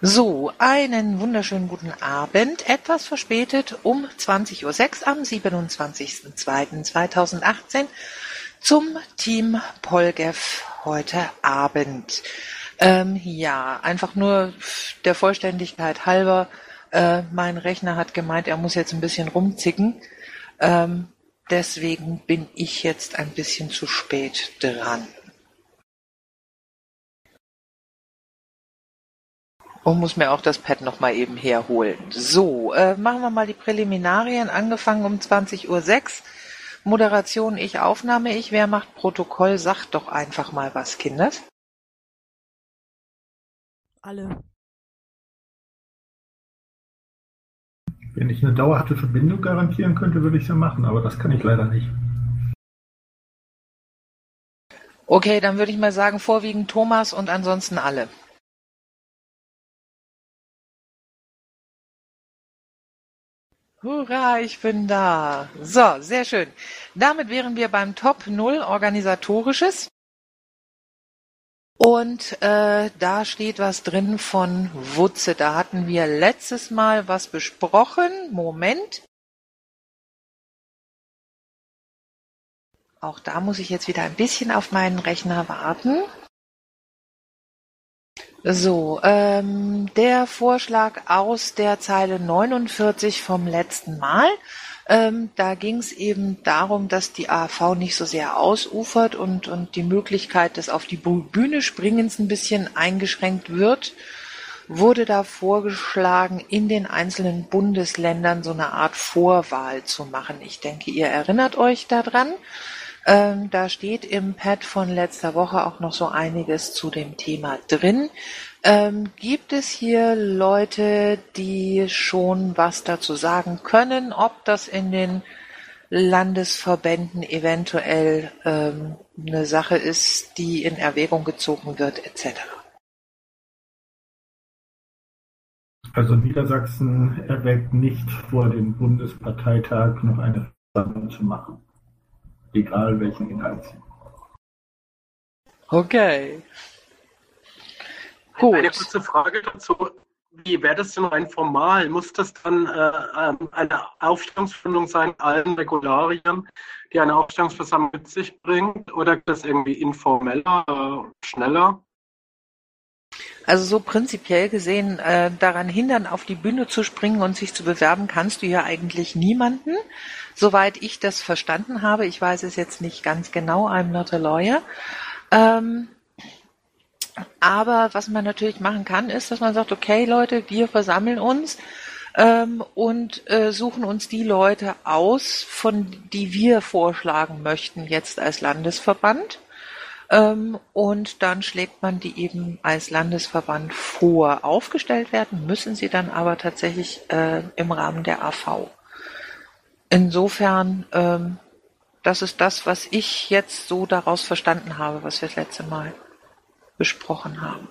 So, einen wunderschönen guten Abend, etwas verspätet um 20.06 Uhr am 27.02.2018 zum Team Polgev heute Abend. Ähm, ja, einfach nur der Vollständigkeit halber, äh, mein Rechner hat gemeint, er muss jetzt ein bisschen rumzicken. Ähm, deswegen bin ich jetzt ein bisschen zu spät dran. Und muss mir auch das Pad noch mal eben herholen. So, äh, machen wir mal die Präliminarien, angefangen um 20.06 Uhr. Moderation ich, Aufnahme ich. Wer macht Protokoll? Sagt doch einfach mal was, Kinders. Alle. Wenn ich eine dauerhafte Verbindung garantieren könnte, würde ich es ja machen, aber das kann ich leider nicht. Okay, dann würde ich mal sagen, vorwiegend Thomas und ansonsten alle. Hurra, ich bin da. So, sehr schön. Damit wären wir beim Top 0 Organisatorisches. Und äh, da steht was drin von Wutze. Da hatten wir letztes Mal was besprochen. Moment. Auch da muss ich jetzt wieder ein bisschen auf meinen Rechner warten. So, ähm, der Vorschlag aus der Zeile 49 vom letzten Mal. Ähm, da ging es eben darum, dass die AV nicht so sehr ausufert und, und die Möglichkeit des auf die Bühne Springens ein bisschen eingeschränkt wird, wurde da vorgeschlagen, in den einzelnen Bundesländern so eine Art Vorwahl zu machen. Ich denke, ihr erinnert euch daran. Ähm, da steht im Pad von letzter Woche auch noch so einiges zu dem Thema drin. Ähm, gibt es hier Leute, die schon was dazu sagen können, ob das in den Landesverbänden eventuell ähm, eine Sache ist, die in Erwägung gezogen wird, etc.? Also Niedersachsen erwägt nicht vor dem Bundesparteitag noch eine Versammlung zu machen egal welchen Inhalt sie. Okay. Gut. Eine kurze Frage dazu. Wie wäre das denn rein formal? Muss das dann äh, ähm, eine Aufstellungsversammlung sein, allen Regularien, die eine Aufstellungsversammlung mit sich bringt? Oder geht das irgendwie informeller, äh, schneller? Also so prinzipiell gesehen, äh, daran hindern, auf die Bühne zu springen und sich zu bewerben, kannst du ja eigentlich niemanden. Soweit ich das verstanden habe, ich weiß es jetzt nicht ganz genau, I'm not a lawyer. Ähm, aber was man natürlich machen kann, ist, dass man sagt, okay Leute, wir versammeln uns ähm, und äh, suchen uns die Leute aus, von die wir vorschlagen möchten jetzt als Landesverband. Ähm, und dann schlägt man die eben als Landesverband vor. Aufgestellt werden müssen sie dann aber tatsächlich äh, im Rahmen der AV. Insofern, ähm, das ist das, was ich jetzt so daraus verstanden habe, was wir das letzte Mal besprochen haben.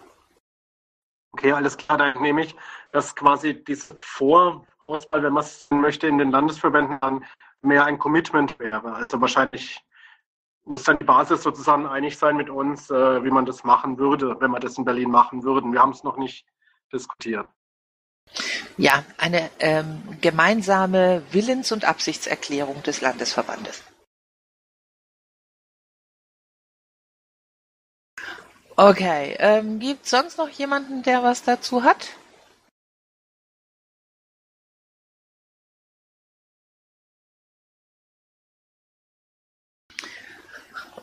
Okay, alles klar, dann nehme ich, dass quasi diese Vorauswahl, wenn man es möchte, in den Landesverbänden dann mehr ein Commitment wäre. Also wahrscheinlich muss dann die Basis sozusagen einig sein mit uns, äh, wie man das machen würde, wenn wir das in Berlin machen würden. Wir haben es noch nicht diskutiert. Ja, eine ähm, gemeinsame Willens- und Absichtserklärung des Landesverbandes. Okay, ähm, gibt sonst noch jemanden, der was dazu hat?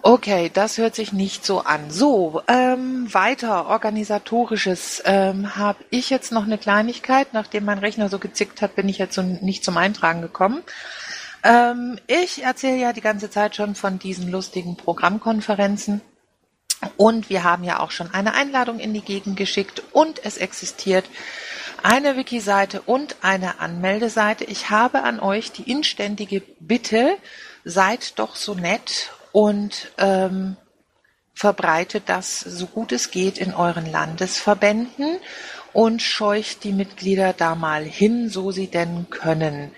Okay, das hört sich nicht so an. So, ähm, weiter organisatorisches ähm, habe ich jetzt noch eine Kleinigkeit. Nachdem mein Rechner so gezickt hat, bin ich jetzt so nicht zum Eintragen gekommen. Ähm, ich erzähle ja die ganze Zeit schon von diesen lustigen Programmkonferenzen. Und wir haben ja auch schon eine Einladung in die Gegend geschickt und es existiert eine Wiki-Seite und eine Anmeldeseite. Ich habe an euch die inständige Bitte, seid doch so nett und ähm, verbreitet das so gut es geht in euren Landesverbänden und scheucht die Mitglieder da mal hin, so sie denn können.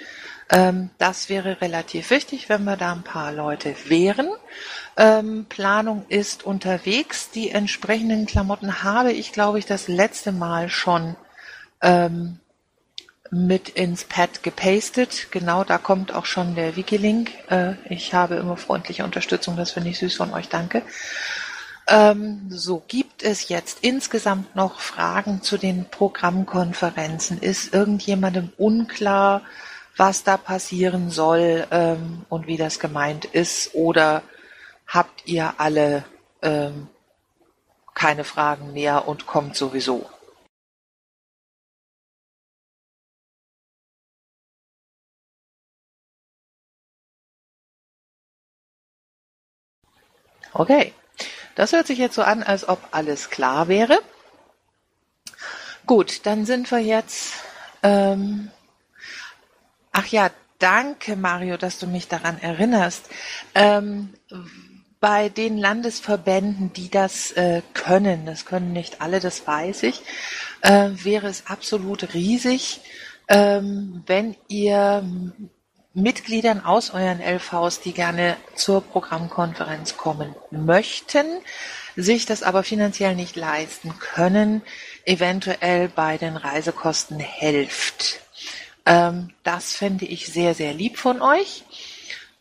Ähm, das wäre relativ wichtig, wenn wir da ein paar Leute wären. Ähm, Planung ist unterwegs. Die entsprechenden Klamotten habe ich, glaube ich, das letzte Mal schon ähm, mit ins Pad gepastet. Genau, da kommt auch schon der Wikilink. Äh, ich habe immer freundliche Unterstützung, das finde ich süß von euch, danke. Ähm, so, gibt es jetzt insgesamt noch Fragen zu den Programmkonferenzen? Ist irgendjemandem unklar, was da passieren soll ähm, und wie das gemeint ist? Oder habt ihr alle ähm, keine Fragen mehr und kommt sowieso? Okay. Das hört sich jetzt so an, als ob alles klar wäre. Gut, dann sind wir jetzt. Ähm, ach ja, danke Mario, dass du mich daran erinnerst. Ähm, bei den Landesverbänden, die das äh, können, das können nicht alle, das weiß ich, äh, wäre es absolut riesig, ähm, wenn ihr Mitgliedern aus euren LVs, die gerne zur Programmkonferenz kommen möchten, sich das aber finanziell nicht leisten können, eventuell bei den Reisekosten helft. Ähm, das fände ich sehr, sehr lieb von euch.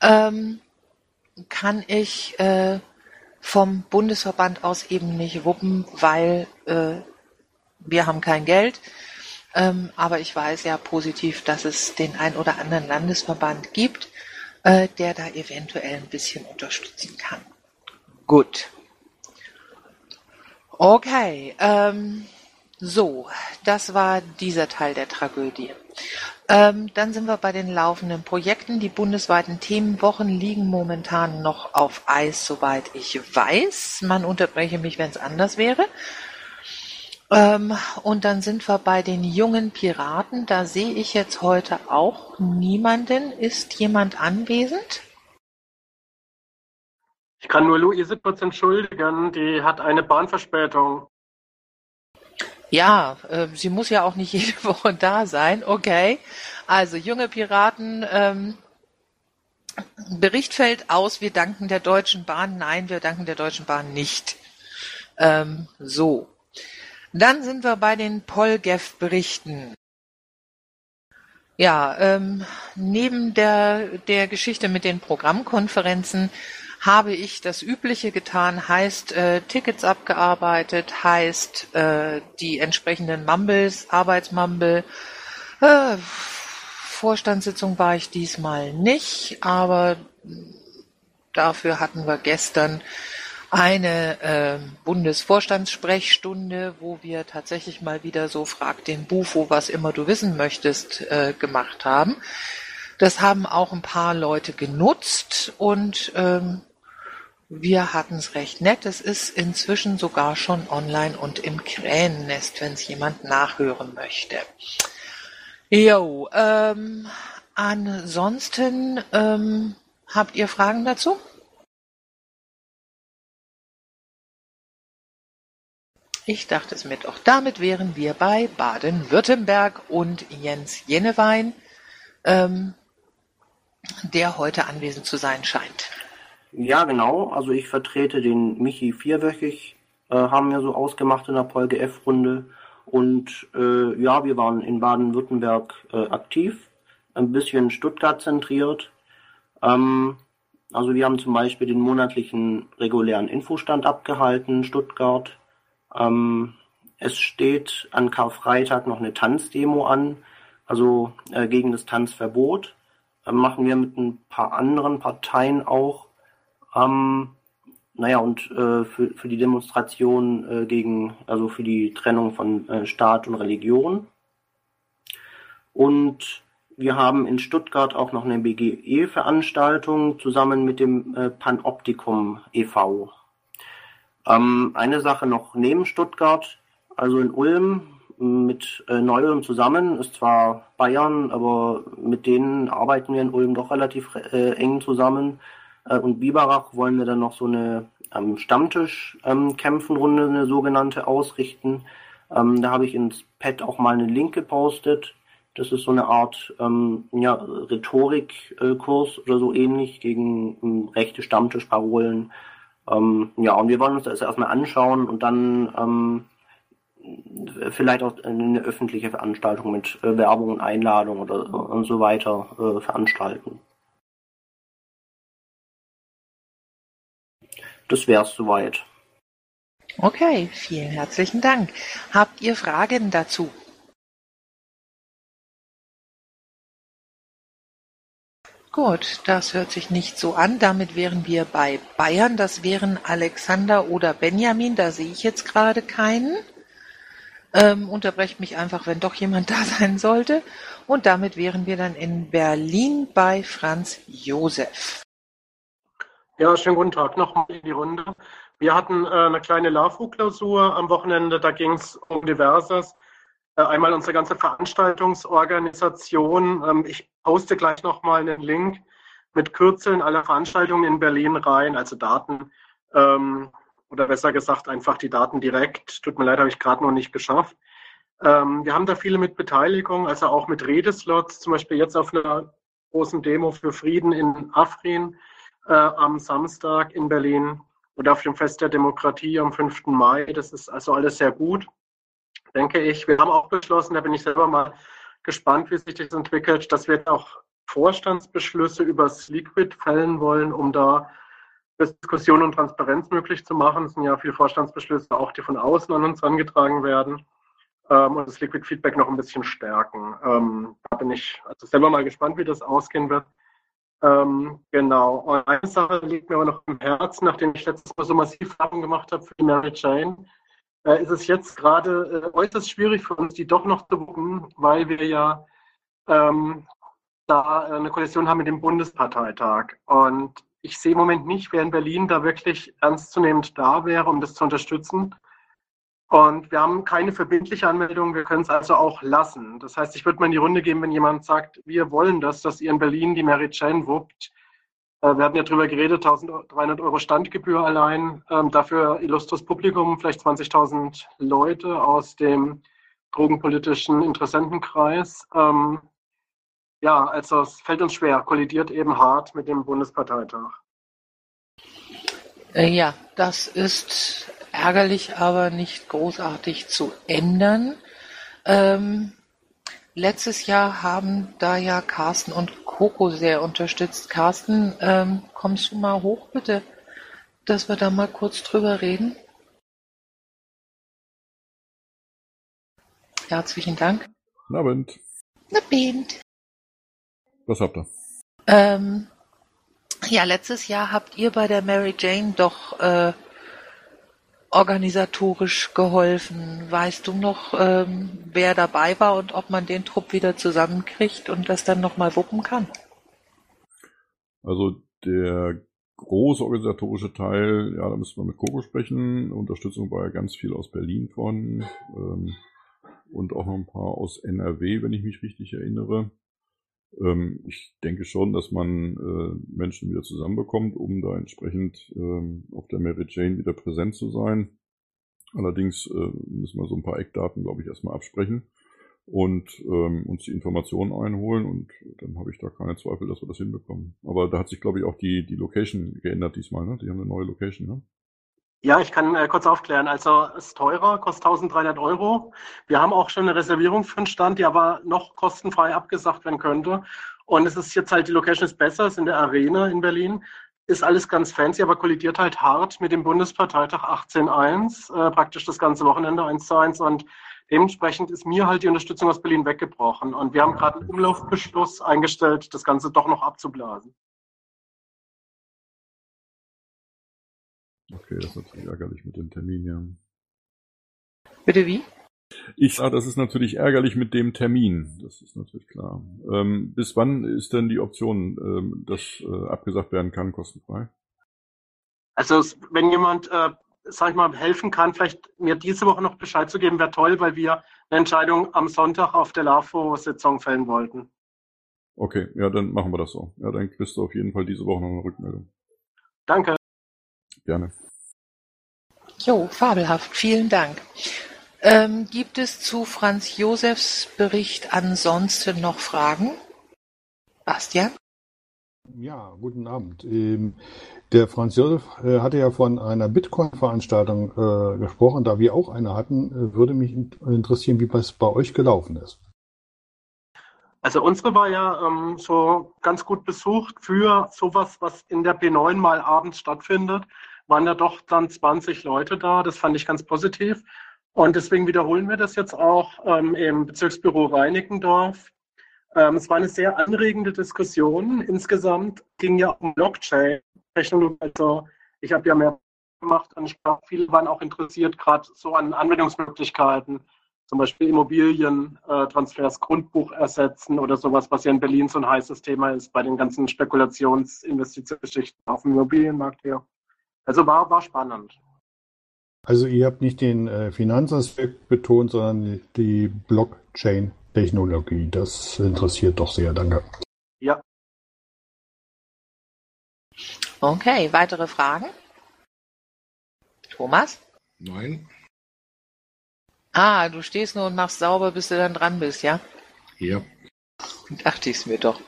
Ähm, kann ich äh, vom Bundesverband aus eben nicht wuppen, weil äh, wir haben kein Geld. Ähm, aber ich weiß ja positiv, dass es den ein oder anderen Landesverband gibt, äh, der da eventuell ein bisschen unterstützen kann. Gut. Okay. Ähm, so, das war dieser Teil der Tragödie. Ähm, dann sind wir bei den laufenden Projekten. Die bundesweiten Themenwochen liegen momentan noch auf Eis, soweit ich weiß. Man unterbreche mich, wenn es anders wäre. Ähm, und dann sind wir bei den jungen Piraten. Da sehe ich jetzt heute auch niemanden. Ist jemand anwesend? Ich kann nur Luise kurz entschuldigen. Die hat eine Bahnverspätung. Ja, äh, sie muss ja auch nicht jede Woche da sein. Okay. Also junge Piraten. Ähm, Bericht fällt aus, wir danken der Deutschen Bahn. Nein, wir danken der Deutschen Bahn nicht. Ähm, so. Dann sind wir bei den Polgev-Berichten. Ja, ähm, neben der, der Geschichte mit den Programmkonferenzen habe ich das Übliche getan, heißt äh, Tickets abgearbeitet, heißt äh, die entsprechenden Mumbles, Arbeitsmumble. Äh, Vorstandssitzung war ich diesmal nicht, aber dafür hatten wir gestern eine äh, Bundesvorstandssprechstunde, wo wir tatsächlich mal wieder so Frag den Bufo, was immer du wissen möchtest, äh, gemacht haben. Das haben auch ein paar Leute genutzt und ähm, wir hatten es recht nett. Es ist inzwischen sogar schon online und im Kränennest, wenn es jemand nachhören möchte. Jo, ähm, ansonsten ähm, habt ihr Fragen dazu? Ich dachte es mir doch. Damit wären wir bei Baden-Württemberg und Jens Jennewein, ähm, der heute anwesend zu sein scheint. Ja, genau. Also ich vertrete den Michi vierwöchig, äh, haben wir so ausgemacht in der Polge F-Runde. Und äh, ja, wir waren in Baden-Württemberg äh, aktiv, ein bisschen Stuttgart zentriert. Ähm, also wir haben zum Beispiel den monatlichen regulären Infostand abgehalten, Stuttgart. Ähm, es steht an Karfreitag noch eine Tanzdemo an, also äh, gegen das Tanzverbot. Äh, machen wir mit ein paar anderen Parteien auch. Ähm, naja, und äh, für, für die Demonstration äh, gegen, also für die Trennung von äh, Staat und Religion. Und wir haben in Stuttgart auch noch eine BGE-Veranstaltung zusammen mit dem äh, Panoptikum e.V. Ähm, eine Sache noch neben Stuttgart, also in Ulm mit äh, Neu-Ulm zusammen, ist zwar Bayern, aber mit denen arbeiten wir in Ulm doch relativ äh, eng zusammen. Äh, und Biberach wollen wir dann noch so eine ähm, Stammtisch-Kämpfenrunde, ähm, eine sogenannte, ausrichten. Ähm, da habe ich ins Pad auch mal einen Link gepostet. Das ist so eine Art ähm, ja, Rhetorikkurs oder so ähnlich gegen ähm, rechte Stammtischparolen. Ähm, ja, und wir wollen uns das erstmal anschauen und dann ähm, vielleicht auch eine öffentliche Veranstaltung mit äh, Werbung und Einladung oder und so weiter äh, veranstalten. Das wär's soweit. Okay, vielen herzlichen Dank. Habt ihr Fragen dazu? Gut, das hört sich nicht so an. Damit wären wir bei Bayern. Das wären Alexander oder Benjamin. Da sehe ich jetzt gerade keinen. Ähm, unterbrecht mich einfach, wenn doch jemand da sein sollte. Und damit wären wir dann in Berlin bei Franz Josef. Ja, schönen guten Tag nochmal in die Runde. Wir hatten äh, eine kleine LAFO-Klausur am Wochenende, da ging es um Diverses. Äh, einmal unsere ganze Veranstaltungsorganisation. Ähm, ich poste gleich nochmal einen Link mit Kürzeln aller Veranstaltungen in Berlin rein, also Daten. Ähm, oder besser gesagt einfach die Daten direkt. Tut mir leid, habe ich gerade noch nicht geschafft. Ähm, wir haben da viele mit Beteiligung, also auch mit Redeslots, zum Beispiel jetzt auf einer großen Demo für Frieden in Afrin äh, am Samstag in Berlin oder auf dem Fest der Demokratie am 5. Mai. Das ist also alles sehr gut, denke ich. Wir haben auch beschlossen, da bin ich selber mal gespannt, wie sich das entwickelt, dass wir auch Vorstandsbeschlüsse über Liquid fällen wollen, um da Diskussion und Transparenz möglich zu machen. Es sind ja viele Vorstandsbeschlüsse, auch die von außen an uns angetragen werden. Ähm, und das Liquid Feedback noch ein bisschen stärken. Ähm, da bin ich also selber mal gespannt, wie das ausgehen wird. Ähm, genau. Und eine Sache liegt mir aber noch im Herzen, nachdem ich letztes Mal so massiv Werbung gemacht habe für die Mary Jane, äh, ist es jetzt gerade äh, äußerst schwierig für uns, die doch noch zu buchen, weil wir ja ähm, da eine Koalition haben mit dem Bundesparteitag. Und ich sehe im Moment nicht, wer in Berlin da wirklich ernstzunehmend da wäre, um das zu unterstützen. Und wir haben keine verbindliche Anmeldung, wir können es also auch lassen. Das heißt, ich würde mal in die Runde gehen, wenn jemand sagt, wir wollen das, dass ihr in Berlin die Mary Jane wuppt. Äh, wir hatten ja darüber geredet, 1300 Euro Standgebühr allein. Ähm, dafür illustres Publikum, vielleicht 20.000 Leute aus dem drogenpolitischen Interessentenkreis. Ähm, ja, also es fällt uns schwer, kollidiert eben hart mit dem Bundesparteitag. Äh, ja, das ist ärgerlich, aber nicht großartig zu ändern. Ähm, letztes Jahr haben da ja Carsten und Coco sehr unterstützt. Carsten, ähm, kommst du mal hoch, bitte, dass wir da mal kurz drüber reden? Herzlichen Dank. Guten Abend. Abend. Was habt ihr? Ähm, ja, letztes Jahr habt ihr bei der Mary Jane doch äh, organisatorisch geholfen. Weißt du noch, ähm, wer dabei war und ob man den Trupp wieder zusammenkriegt und das dann nochmal wuppen kann? Also der große organisatorische Teil, ja, da müssen wir mit Coco sprechen. Unterstützung war ja ganz viel aus Berlin von ähm, und auch noch ein paar aus NRW, wenn ich mich richtig erinnere. Ähm, ich denke schon, dass man äh, Menschen wieder zusammenbekommt, um da entsprechend ähm, auf der Mary Jane wieder präsent zu sein. Allerdings äh, müssen wir so ein paar Eckdaten, glaube ich, erstmal absprechen und ähm, uns die Informationen einholen und dann habe ich da keine Zweifel, dass wir das hinbekommen. Aber da hat sich, glaube ich, auch die, die Location geändert diesmal, ne? Die haben eine neue Location, ne? Ja, ich kann äh, kurz aufklären. Also es ist teurer, kostet 1300 Euro. Wir haben auch schon eine Reservierung für einen Stand, die aber noch kostenfrei abgesagt werden könnte. Und es ist jetzt halt, die Location ist besser, es ist in der Arena in Berlin. Ist alles ganz fancy, aber kollidiert halt hart mit dem Bundesparteitag 18.1, äh, praktisch das ganze Wochenende 1 zu 1. Und dementsprechend ist mir halt die Unterstützung aus Berlin weggebrochen. Und wir haben gerade einen Umlaufbeschluss eingestellt, das Ganze doch noch abzublasen. Okay, das ist natürlich ärgerlich mit dem Termin, ja. Bitte wie? Ich sage, das ist natürlich ärgerlich mit dem Termin. Das ist natürlich klar. Ähm, bis wann ist denn die Option, ähm, dass äh, abgesagt werden kann, kostenfrei? Also wenn jemand, äh, sag ich mal, helfen kann, vielleicht mir diese Woche noch Bescheid zu geben, wäre toll, weil wir eine Entscheidung am Sonntag auf der LAFO-Sitzung fällen wollten. Okay, ja, dann machen wir das so. Ja, dann kriegst du auf jeden Fall diese Woche noch eine Rückmeldung. Danke. Gerne. Jo, fabelhaft. Vielen Dank. Ähm, gibt es zu Franz Josefs Bericht ansonsten noch Fragen? Bastian? Ja, guten Abend. Ähm, der Franz Josef äh, hatte ja von einer Bitcoin-Veranstaltung äh, gesprochen. Da wir auch eine hatten, äh, würde mich interessieren, wie es bei euch gelaufen ist. Also unsere war ja ähm, so ganz gut besucht für sowas, was in der B9 mal abends stattfindet. Waren ja doch dann 20 Leute da. Das fand ich ganz positiv. Und deswegen wiederholen wir das jetzt auch ähm, im Bezirksbüro Reinickendorf ähm, es war eine sehr anregende Diskussion. Insgesamt ging ja um Blockchain-Technologie. Also ich habe ja mehr gemacht und ich glaube, viele waren auch interessiert, gerade so an Anwendungsmöglichkeiten, zum Beispiel Immobilientransfers, Grundbuch ersetzen oder sowas, was ja in Berlin so ein heißes Thema ist bei den ganzen Spekulationsinvestitionsgeschichten auf dem Immobilienmarkt hier. Also war, war spannend. Also ihr habt nicht den äh, Finanzaspekt betont, sondern die Blockchain. Technologie. Das interessiert doch sehr. Danke. Ja. Okay, weitere Fragen? Thomas? Nein. Ah, du stehst nur und machst sauber, bis du dann dran bist, ja? Ja. Dachte ich es mir doch.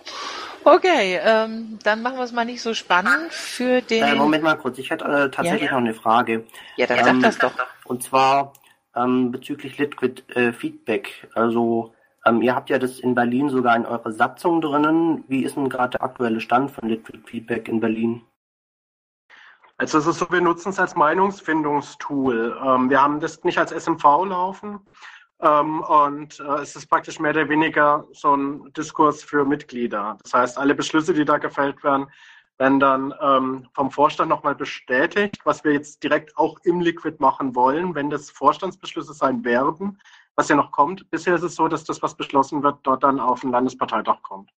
Okay, ähm, dann machen wir es mal nicht so spannend für den. Äh, Moment mal kurz, ich hätte äh, tatsächlich ja? noch eine Frage. Ja, dann ähm, sag das doch. Und zwar ähm, bezüglich Liquid äh, Feedback. Also ähm, ihr habt ja das in Berlin sogar in eurer Satzung drinnen. Wie ist denn gerade der aktuelle Stand von Liquid Feedback in Berlin? Also es ist so, wir nutzen es als Meinungsfindungstool. Ähm, wir haben das nicht als SMV laufen. Ähm, und äh, es ist praktisch mehr oder weniger so ein Diskurs für Mitglieder. Das heißt, alle Beschlüsse, die da gefällt werden, werden dann ähm, vom Vorstand nochmal bestätigt, was wir jetzt direkt auch im Liquid machen wollen, wenn das Vorstandsbeschlüsse sein werden, was ja noch kommt. Bisher ist es so, dass das, was beschlossen wird, dort dann auf den Landesparteitag kommt.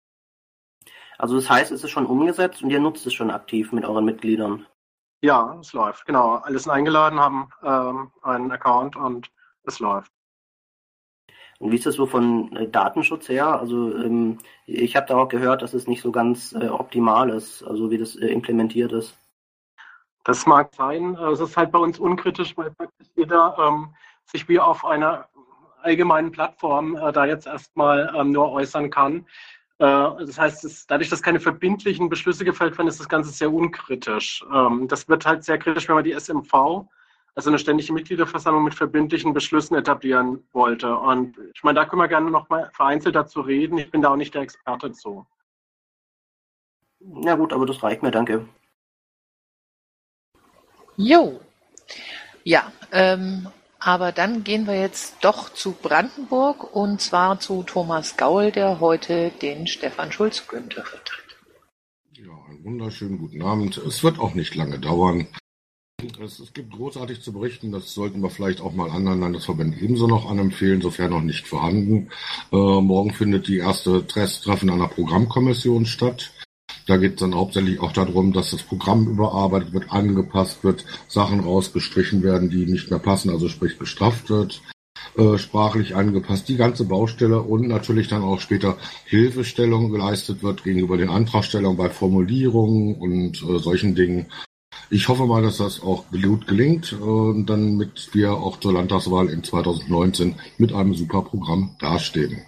Also das heißt, es ist schon umgesetzt und ihr nutzt es schon aktiv mit euren Mitgliedern? Ja, es läuft, genau. Alle sind eingeladen, haben ähm, einen Account und es läuft. Und wie ist das so von äh, Datenschutz her? Also ähm, ich habe da auch gehört, dass es nicht so ganz äh, optimal ist, also wie das äh, implementiert ist. Das mag sein. Es ist halt bei uns unkritisch, weil praktisch jeder ähm, sich wie auf einer allgemeinen Plattform äh, da jetzt erstmal ähm, nur äußern kann. Äh, das heißt, es, dadurch, dass keine verbindlichen Beschlüsse gefällt werden, ist das Ganze sehr unkritisch. Ähm, das wird halt sehr kritisch, wenn man die SMV, also eine ständige Mitgliederversammlung mit verbindlichen Beschlüssen etablieren wollte. Und ich meine, da können wir gerne noch mal vereinzelt dazu reden. Ich bin da auch nicht der Experte zu. Ja gut, aber das reicht mir, danke. Jo. Ja, ähm, aber dann gehen wir jetzt doch zu Brandenburg und zwar zu Thomas Gaul, der heute den Stefan Schulz-Günther vertritt. Ja, einen wunderschönen guten Abend. Es wird auch nicht lange dauern. Es, es, gibt großartig zu berichten, das sollten wir vielleicht auch mal anderen Landesverbänden ebenso noch anempfehlen, sofern noch nicht vorhanden. Äh, morgen findet die erste Treffen einer Programmkommission statt. Da geht es dann hauptsächlich auch darum, dass das Programm überarbeitet wird, angepasst wird, Sachen rausgestrichen werden, die nicht mehr passen, also sprich bestraft wird, äh, sprachlich angepasst, die ganze Baustelle und natürlich dann auch später Hilfestellung geleistet wird gegenüber den Antragstellern bei Formulierungen und äh, solchen Dingen. Ich hoffe mal, dass das auch gut gelingt und dann mit wir auch zur Landtagswahl in 2019 mit einem super Programm dastehen.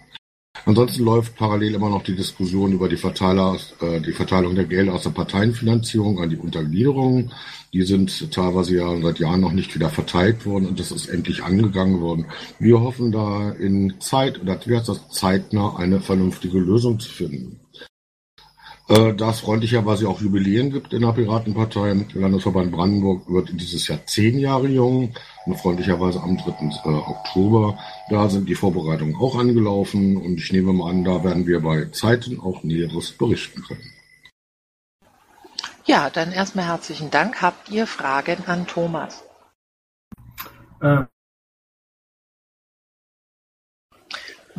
Ansonsten läuft parallel immer noch die Diskussion über die, Verteiler, äh, die Verteilung der Gelder aus der Parteienfinanzierung an die Untergliederungen. Die sind teilweise ja seit Jahren noch nicht wieder verteilt worden und das ist endlich angegangen worden. Wir hoffen da in Zeit oder das zeitnah eine vernünftige Lösung zu finden. Äh, da es freundlicherweise auch Jubiläen gibt in der Piratenpartei. Der Landesverband Brandenburg wird dieses Jahr zehn Jahre jung und freundlicherweise am 3. Äh, Oktober. Da sind die Vorbereitungen auch angelaufen und ich nehme mal an, da werden wir bei Zeiten auch Näheres berichten können. Ja, dann erstmal herzlichen Dank. Habt ihr Fragen an Thomas? Äh,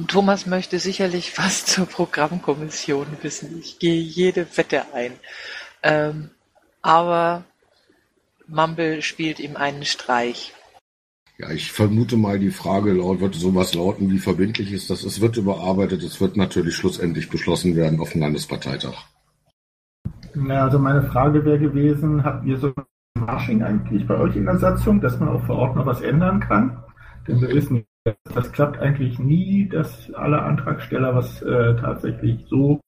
Thomas möchte sicherlich was zur Programmkommission wissen. Ich gehe jede Wette ein. Ähm, aber Mumble spielt ihm einen Streich. Ja, ich vermute mal, die Frage laut wird sowas lauten, wie verbindlich ist das? Es wird überarbeitet, es wird natürlich schlussendlich beschlossen werden auf dem Landesparteitag. Na, also meine Frage wäre gewesen, habt ihr so ein Marsching eigentlich bei euch in der Satzung, dass man auch vor Ort noch was ändern kann? Denn wir wissen, das klappt eigentlich nie, dass alle Antragsteller was äh, tatsächlich so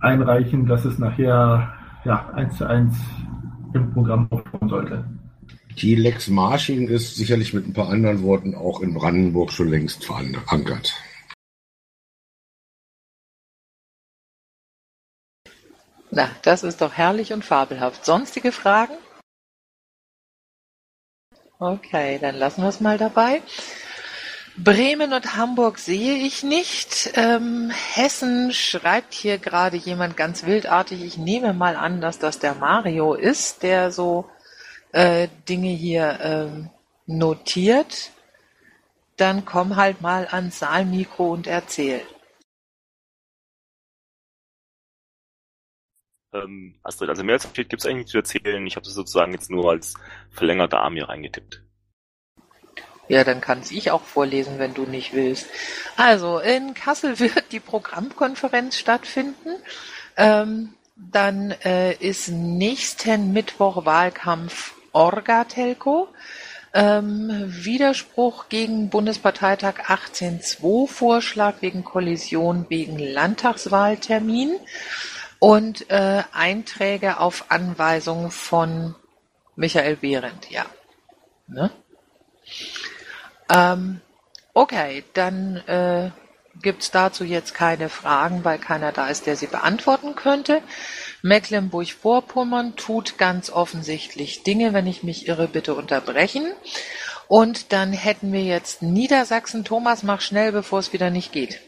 einreichen, dass es nachher ja, eins zu eins im Programm aufkommen sollte. Die Lex Marsching ist sicherlich mit ein paar anderen Worten auch in Brandenburg schon längst verankert. Na, das ist doch herrlich und fabelhaft. Sonstige Fragen? Okay, dann lassen wir es mal dabei. Bremen und Hamburg sehe ich nicht. Ähm, Hessen schreibt hier gerade jemand ganz wildartig. Ich nehme mal an, dass das der Mario ist, der so äh, Dinge hier ähm, notiert. Dann komm halt mal ans Saalmikro und erzähl. Ähm, Astrid, also mehr als gibt es eigentlich zu erzählen. Ich habe das sozusagen jetzt nur als verlängerte Arm hier reingetippt. Ja, dann kann ich auch vorlesen, wenn du nicht willst. Also, in Kassel wird die Programmkonferenz stattfinden. Ähm, dann äh, ist nächsten Mittwoch Wahlkampf Orga-Telco. Ähm, Widerspruch gegen Bundesparteitag 18.2, Vorschlag wegen Kollision wegen Landtagswahltermin und äh, Einträge auf Anweisung von Michael Behrendt, ja. Ne? Ähm, okay, dann äh, gibt dazu jetzt keine Fragen, weil keiner da ist, der sie beantworten könnte. Mecklenburg-Vorpommern tut ganz offensichtlich Dinge, wenn ich mich irre, bitte unterbrechen. Und dann hätten wir jetzt Niedersachsen. Thomas, mach schnell, bevor es wieder nicht geht.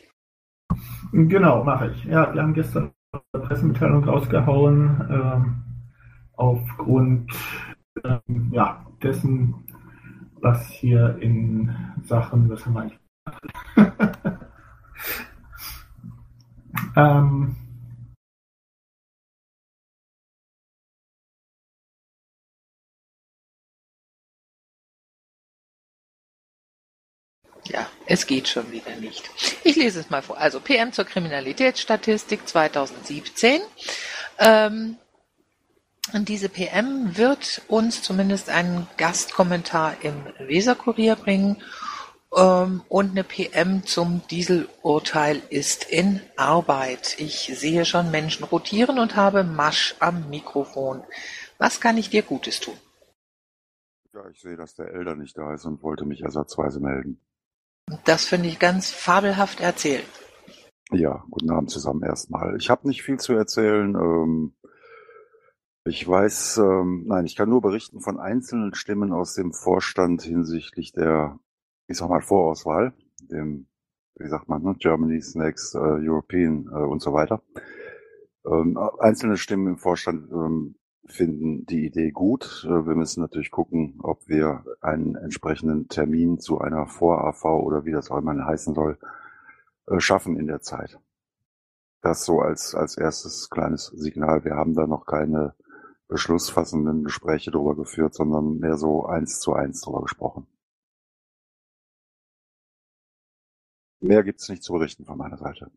Genau, mache ich. Ja, wir haben gestern eine Pressemitteilung rausgehauen, ähm, aufgrund ähm, ja, dessen, was hier in Sachen, was haben wir eigentlich ähm, Ja, es geht schon wieder nicht. Ich lese es mal vor. Also PM zur Kriminalitätsstatistik 2017. Ähm, diese PM wird uns zumindest einen Gastkommentar im Weserkurier bringen. Ähm, und eine PM zum Dieselurteil ist in Arbeit. Ich sehe schon Menschen rotieren und habe Masch am Mikrofon. Was kann ich dir Gutes tun? Ja, ich sehe, dass der Elder nicht da ist und wollte mich ersatzweise melden. Das finde ich ganz fabelhaft erzählt. Ja, guten Abend zusammen erstmal. Ich habe nicht viel zu erzählen. Ähm, ich weiß, ähm, nein, ich kann nur berichten von einzelnen Stimmen aus dem Vorstand hinsichtlich der, ich sag mal, Vorauswahl, dem, wie sagt man, ne, Germany's Next uh, European uh, und so weiter. Ähm, einzelne Stimmen im Vorstand ähm, finden die Idee gut. Äh, wir müssen natürlich gucken, ob wir einen entsprechenden Termin zu einer Vor-AV oder wie das auch immer heißen soll, äh, schaffen in der Zeit. Das so als, als erstes kleines Signal. Wir haben da noch keine beschlussfassenden Gespräche drüber geführt, sondern mehr so eins zu eins drüber gesprochen. Mehr gibt's nicht zu berichten von meiner Seite.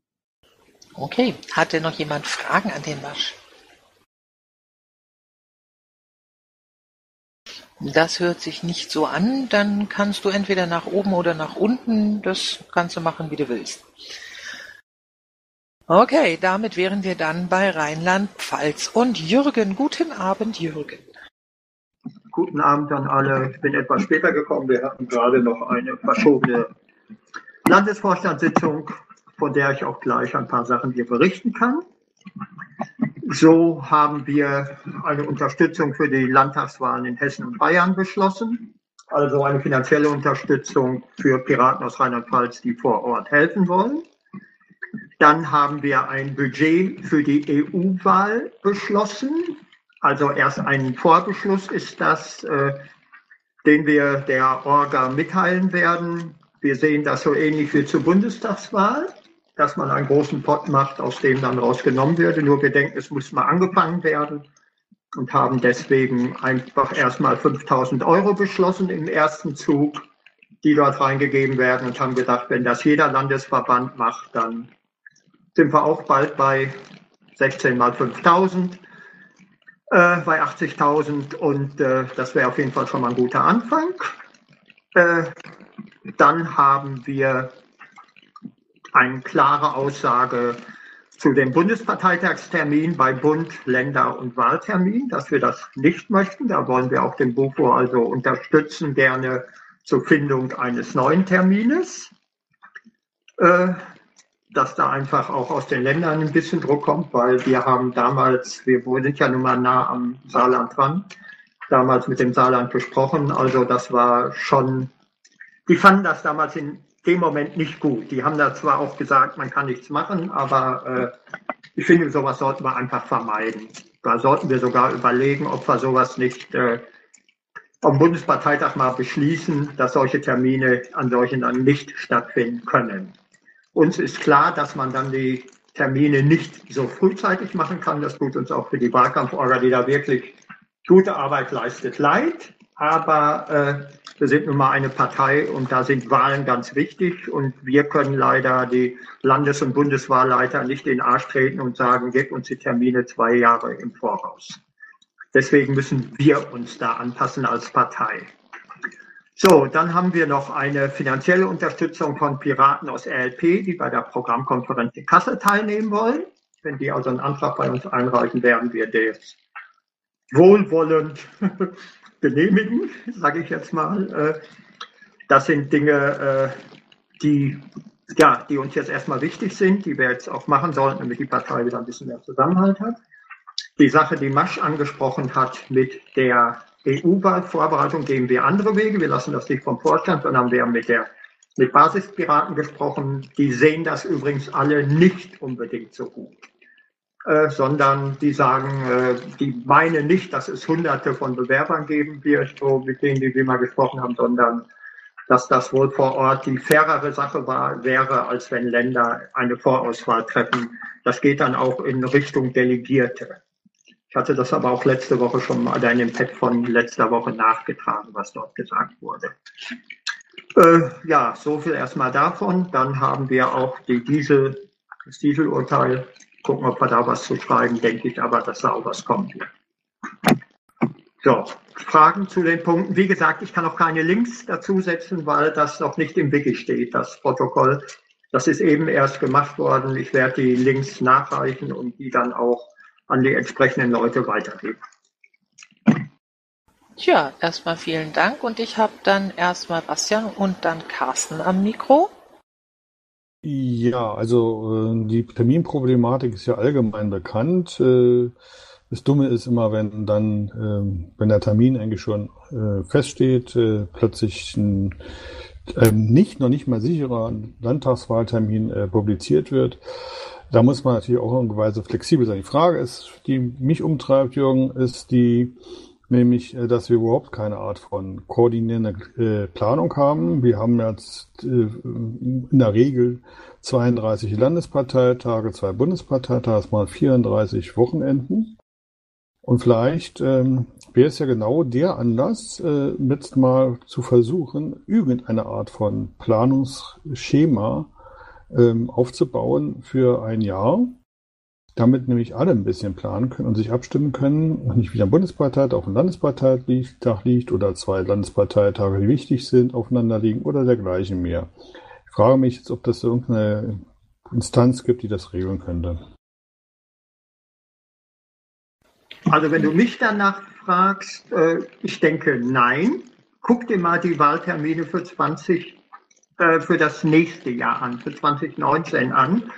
Okay. Hatte noch jemand Fragen an den Wasch? Das hört sich nicht so an. Dann kannst du entweder nach oben oder nach unten. Das kannst du machen, wie du willst. Okay, damit wären wir dann bei Rheinland-Pfalz und Jürgen. Guten Abend, Jürgen. Guten Abend an alle. Ich bin etwas später gekommen. Wir hatten gerade noch eine verschobene Landesvorstandssitzung, von der ich auch gleich ein paar Sachen hier berichten kann. So haben wir eine Unterstützung für die Landtagswahlen in Hessen und Bayern beschlossen. Also eine finanzielle Unterstützung für Piraten aus Rheinland-Pfalz, die vor Ort helfen wollen. Dann haben wir ein Budget für die EU-Wahl beschlossen. Also erst ein Vorbeschluss ist das, äh, den wir der Orga mitteilen werden. Wir sehen das so ähnlich wie zur Bundestagswahl dass man einen großen Pot macht, aus dem dann rausgenommen würde. Nur wir denken, es muss mal angefangen werden und haben deswegen einfach erstmal 5000 Euro beschlossen im ersten Zug, die dort reingegeben werden und haben gedacht, wenn das jeder Landesverband macht, dann sind wir auch bald bei 16 mal 5000, äh, bei 80.000 und äh, das wäre auf jeden Fall schon mal ein guter Anfang. Äh, dann haben wir eine klare Aussage zu dem Bundesparteitagstermin bei Bund, Länder und Wahltermin, dass wir das nicht möchten. Da wollen wir auch den BUFO also unterstützen, gerne zur Findung eines neuen Termines. Dass da einfach auch aus den Ländern ein bisschen Druck kommt, weil wir haben damals, wir sind ja nun mal nah am Saarland dran, damals mit dem Saarland gesprochen. Also das war schon, die fanden das damals in dem Moment nicht gut. Die haben da zwar auch gesagt, man kann nichts machen, aber äh, ich finde, sowas sollten wir einfach vermeiden. Da sollten wir sogar überlegen, ob wir sowas nicht äh, am Bundesparteitag mal beschließen, dass solche Termine an solchen dann nicht stattfinden können. Uns ist klar, dass man dann die Termine nicht so frühzeitig machen kann. Das tut uns auch für die Wahlkampforga, die da wirklich gute Arbeit leistet, leid. Aber äh, wir sind nun mal eine Partei und da sind Wahlen ganz wichtig. Und wir können leider die Landes- und Bundeswahlleiter nicht in den Arsch treten und sagen, gebt uns die Termine zwei Jahre im Voraus. Deswegen müssen wir uns da anpassen als Partei. So, dann haben wir noch eine finanzielle Unterstützung von Piraten aus RLP, die bei der Programmkonferenz in Kassel teilnehmen wollen. Wenn die also einen Antrag bei uns einreichen, werden wir das wohlwollend genehmigen, sage ich jetzt mal. Äh, das sind Dinge, äh, die, ja, die uns jetzt erstmal wichtig sind, die wir jetzt auch machen sollten, damit die Partei wieder ein bisschen mehr Zusammenhalt hat. Die Sache, die Masch angesprochen hat mit der EU-Wahlvorbereitung gehen wir andere Wege. Wir lassen das nicht vom Vorstand, sondern wir haben mit der mit Basispiraten gesprochen. Die sehen das übrigens alle nicht unbedingt so gut, äh, sondern die sagen, äh, die meinen nicht, dass es hunderte von Bewerbern geben wird, so mit denen, die wir mal gesprochen haben, sondern dass das wohl vor Ort die fairere Sache war, wäre, als wenn Länder eine Vorauswahl treffen. Das geht dann auch in Richtung Delegierte. Ich hatte das aber auch letzte Woche schon mal in dem Pad von letzter Woche nachgetragen, was dort gesagt wurde. Äh, ja, so viel erstmal davon. Dann haben wir auch die Diesel, das Dieselurteil. Gucken, ob wir da was zu schreiben, denke ich aber, dass da auch was wird. So, Fragen zu den Punkten. Wie gesagt, ich kann auch keine Links dazu setzen, weil das noch nicht im Wiki steht, das Protokoll. Das ist eben erst gemacht worden. Ich werde die Links nachreichen und die dann auch an die entsprechenden Leute weitergeben. Tja, erstmal vielen Dank und ich habe dann erstmal Bastian und dann Carsten am Mikro. Ja, also äh, die Terminproblematik ist ja allgemein bekannt. Äh, das Dumme ist immer, wenn dann, äh, wenn der Termin eigentlich schon äh, feststeht, plötzlich ein ähm, nicht, noch nicht mal sicherer Landtagswahltermin publiziert wird. Da muss man natürlich auch in Weise flexibel sein. Die Frage ist, die mich umtreibt, Jürgen, ist die, nämlich, äh, dass wir überhaupt keine Art von koordinierender äh, Planung haben. Wir haben jetzt äh, in der Regel 32 Landesparteitage, zwei Bundesparteitage, mal 34 Wochenenden. Und vielleicht ähm, wäre es ja genau der Anlass, äh, jetzt mal zu versuchen, irgendeine Art von Planungsschema ähm, aufzubauen für ein Jahr, damit nämlich alle ein bisschen planen können und sich abstimmen können und nicht wieder ein Bundesparteitag auf dem Landesparteitag liegt oder zwei Landesparteitage, die wichtig sind, aufeinander liegen oder dergleichen mehr. Ich frage mich jetzt, ob das irgendeine Instanz gibt, die das regeln könnte. Also wenn du mich danach fragst, äh, ich denke nein. Guck dir mal die Wahltermine für 20 äh, für das nächste Jahr an, für 2019 an.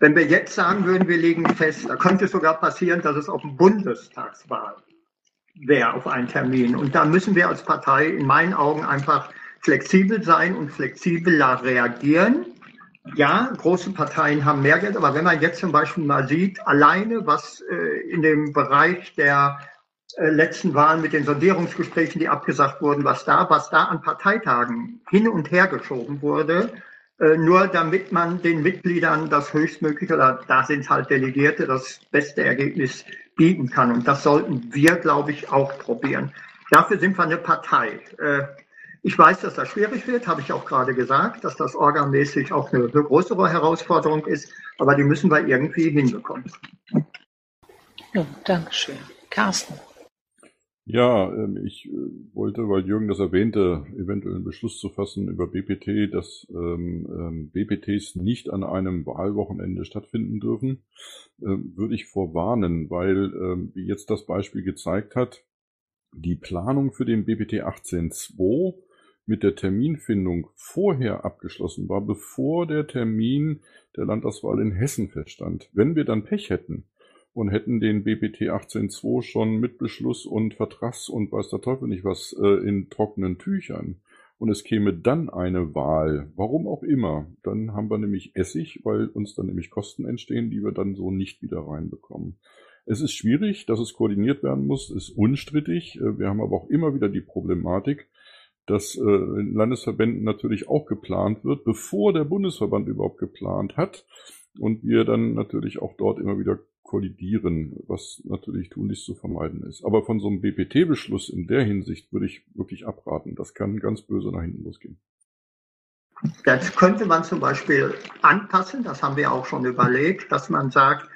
Wenn wir jetzt sagen würden, wir legen fest, da könnte es sogar passieren, dass es auf dem Bundestagswahl wäre, auf einen Termin. Und da müssen wir als Partei in meinen Augen einfach flexibel sein und flexibler reagieren. Ja, große Parteien haben mehr Geld, aber wenn man jetzt zum Beispiel mal sieht, alleine was äh, in dem Bereich der äh, letzten Wahlen mit den Sondierungsgesprächen, die abgesagt wurden, was da, was da an Parteitagen hin und her geschoben wurde, äh, nur damit man den Mitgliedern das höchstmögliche, oder da sind halt Delegierte, das beste Ergebnis bieten kann. Und das sollten wir, glaube ich, auch probieren. Dafür sind wir eine Partei. Äh, ich weiß, dass das schwierig wird, habe ich auch gerade gesagt, dass das organmäßig auch eine, eine größere Herausforderung ist, aber die müssen wir irgendwie hinbekommen. Ja, Dankeschön. Carsten. Ja, ähm, ich äh, wollte, weil Jürgen das erwähnte, eventuell einen Beschluss zu fassen über BPT, dass ähm, ähm, BPTs nicht an einem Wahlwochenende stattfinden dürfen, würde ich vorwarnen, weil, wie jetzt das Beispiel gezeigt hat, die Planung für den BPT 18.2 mit der Terminfindung vorher abgeschlossen war, bevor der Termin der Landtagswahl in Hessen feststand. Wenn wir dann Pech hätten, und hätten den BPT 18.2 schon mit Beschluss und Vertrags und weiß der Teufel nicht was äh, in trockenen Tüchern und es käme dann eine Wahl, warum auch immer, dann haben wir nämlich Essig, weil uns dann nämlich Kosten entstehen, die wir dann so nicht wieder reinbekommen. Es ist schwierig, dass es koordiniert werden muss, ist unstrittig. Äh, wir haben aber auch immer wieder die Problematik, dass äh, in Landesverbänden natürlich auch geplant wird, bevor der Bundesverband überhaupt geplant hat. Und wir dann natürlich auch dort immer wieder kollidieren, was natürlich tunlichst zu vermeiden ist. Aber von so einem BPT-Beschluss in der Hinsicht würde ich wirklich abraten. Das kann ganz böse nach hinten losgehen. Das könnte man zum Beispiel anpassen, das haben wir auch schon überlegt, dass man sagt,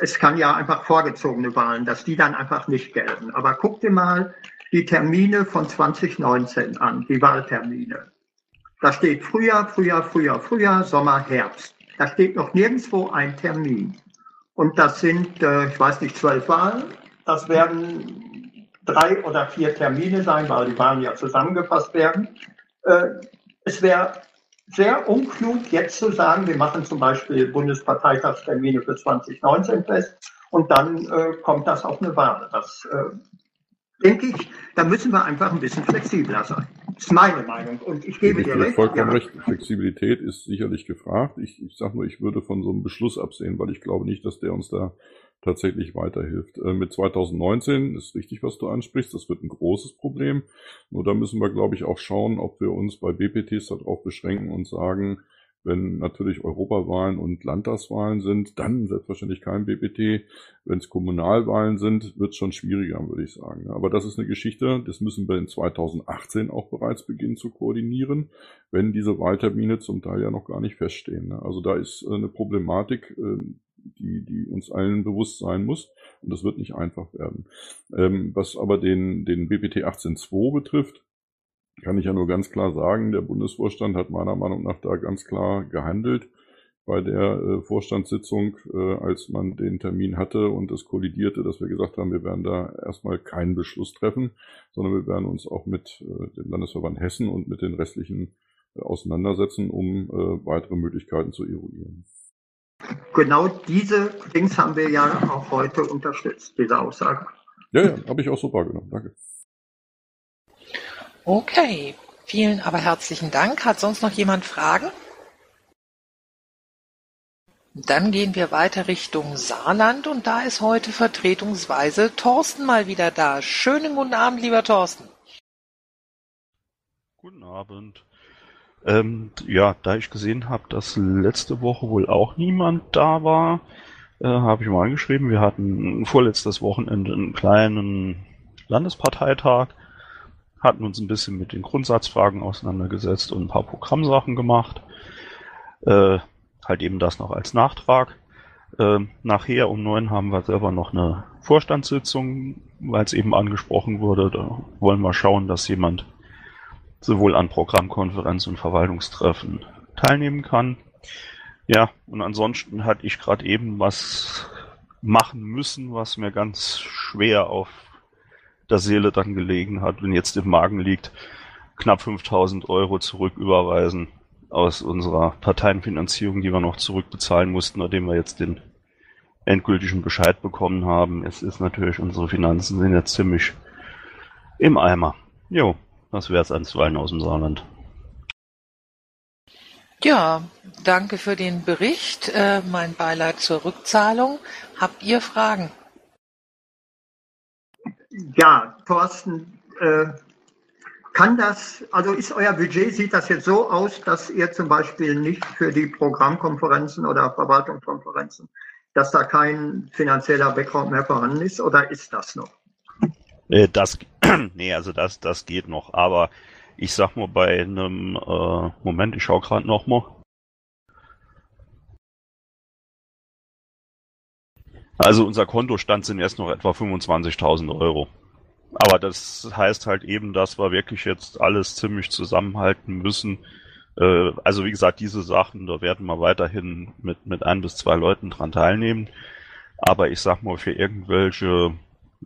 es kann ja einfach vorgezogene Wahlen, dass die dann einfach nicht gelten. Aber guck dir mal die Termine von 2019 an, die Wahltermine. Da steht Frühjahr, Frühjahr, Frühjahr, Frühjahr, Sommer, Herbst. Da steht noch nirgendwo ein Termin. Und das sind, äh, ich weiß nicht, zwölf Wahlen. Das werden drei oder vier Termine sein, weil die Wahlen ja zusammengefasst werden. Äh, es wäre sehr unklug, jetzt zu sagen, wir machen zum Beispiel Bundesparteitagstermine für 2019 fest und dann äh, kommt das auf eine Wahl. Das äh, denke ich, da müssen wir einfach ein bisschen flexibler sein. Das ist meine Meinung. Und ich gebe dir recht. Vollkommen ja. recht. Flexibilität ist sicherlich gefragt. Ich, ich sage nur, ich würde von so einem Beschluss absehen, weil ich glaube nicht, dass der uns da tatsächlich weiterhilft. Äh, mit 2019 ist richtig, was du ansprichst. Das wird ein großes Problem. Nur da müssen wir, glaube ich, auch schauen, ob wir uns bei BPTs darauf beschränken und sagen, wenn natürlich Europawahlen und Landtagswahlen sind, dann selbstverständlich kein BPT. Wenn es Kommunalwahlen sind, wird es schon schwieriger, würde ich sagen. Aber das ist eine Geschichte, das müssen wir in 2018 auch bereits beginnen zu koordinieren, wenn diese Wahltermine zum Teil ja noch gar nicht feststehen. Ne? Also da ist äh, eine Problematik, äh, die, die uns allen bewusst sein muss. Und das wird nicht einfach werden. Ähm, was aber den, den BPT 18.2 betrifft, kann ich ja nur ganz klar sagen, der Bundesvorstand hat meiner Meinung nach da ganz klar gehandelt bei der äh, Vorstandssitzung, äh, als man den Termin hatte und es kollidierte, dass wir gesagt haben, wir werden da erstmal keinen Beschluss treffen, sondern wir werden uns auch mit äh, dem Landesverband Hessen und mit den restlichen auseinandersetzen, um weitere Möglichkeiten zu eruieren. Genau diese Dings haben wir ja auch heute unterstützt, diese Aussage. Ja, ja, habe ich auch so wahrgenommen. Danke. Okay, vielen aber herzlichen Dank. Hat sonst noch jemand Fragen? Dann gehen wir weiter Richtung Saarland und da ist heute vertretungsweise Thorsten mal wieder da. Schönen guten Abend, lieber Thorsten. Guten Abend. Ähm, ja, da ich gesehen habe, dass letzte Woche wohl auch niemand da war, äh, habe ich mal angeschrieben. Wir hatten vorletztes Wochenende einen kleinen Landesparteitag hatten uns ein bisschen mit den Grundsatzfragen auseinandergesetzt und ein paar Programmsachen gemacht. Äh, halt eben das noch als Nachtrag. Äh, nachher um neun haben wir selber noch eine Vorstandssitzung, weil es eben angesprochen wurde. Da wollen wir schauen, dass jemand sowohl an Programmkonferenz und Verwaltungstreffen teilnehmen kann. Ja, und ansonsten hatte ich gerade eben was machen müssen, was mir ganz schwer auf der Seele dann gelegen hat und jetzt im Magen liegt, knapp 5000 Euro zurücküberweisen aus unserer Parteienfinanzierung, die wir noch zurückbezahlen mussten, nachdem wir jetzt den endgültigen Bescheid bekommen haben. Es ist natürlich, unsere Finanzen sind jetzt ziemlich im Eimer. Jo, das wäre es einstweilen aus dem Saarland. Ja, danke für den Bericht. Äh, mein Beileid zur Rückzahlung. Habt ihr Fragen? Ja, Thorsten, äh, kann das, also ist euer Budget, sieht das jetzt so aus, dass ihr zum Beispiel nicht für die Programmkonferenzen oder Verwaltungskonferenzen, dass da kein finanzieller Background mehr vorhanden ist oder ist das noch? Äh, das, nee, also das, das geht noch, aber ich sag mal bei einem, äh, Moment, ich schau gerade noch Also unser Kontostand sind jetzt noch etwa 25.000 Euro. aber das heißt halt eben, dass wir wirklich jetzt alles ziemlich zusammenhalten müssen. Äh, also wie gesagt, diese Sachen, da werden wir weiterhin mit, mit ein bis zwei Leuten dran teilnehmen. Aber ich sag mal, für irgendwelche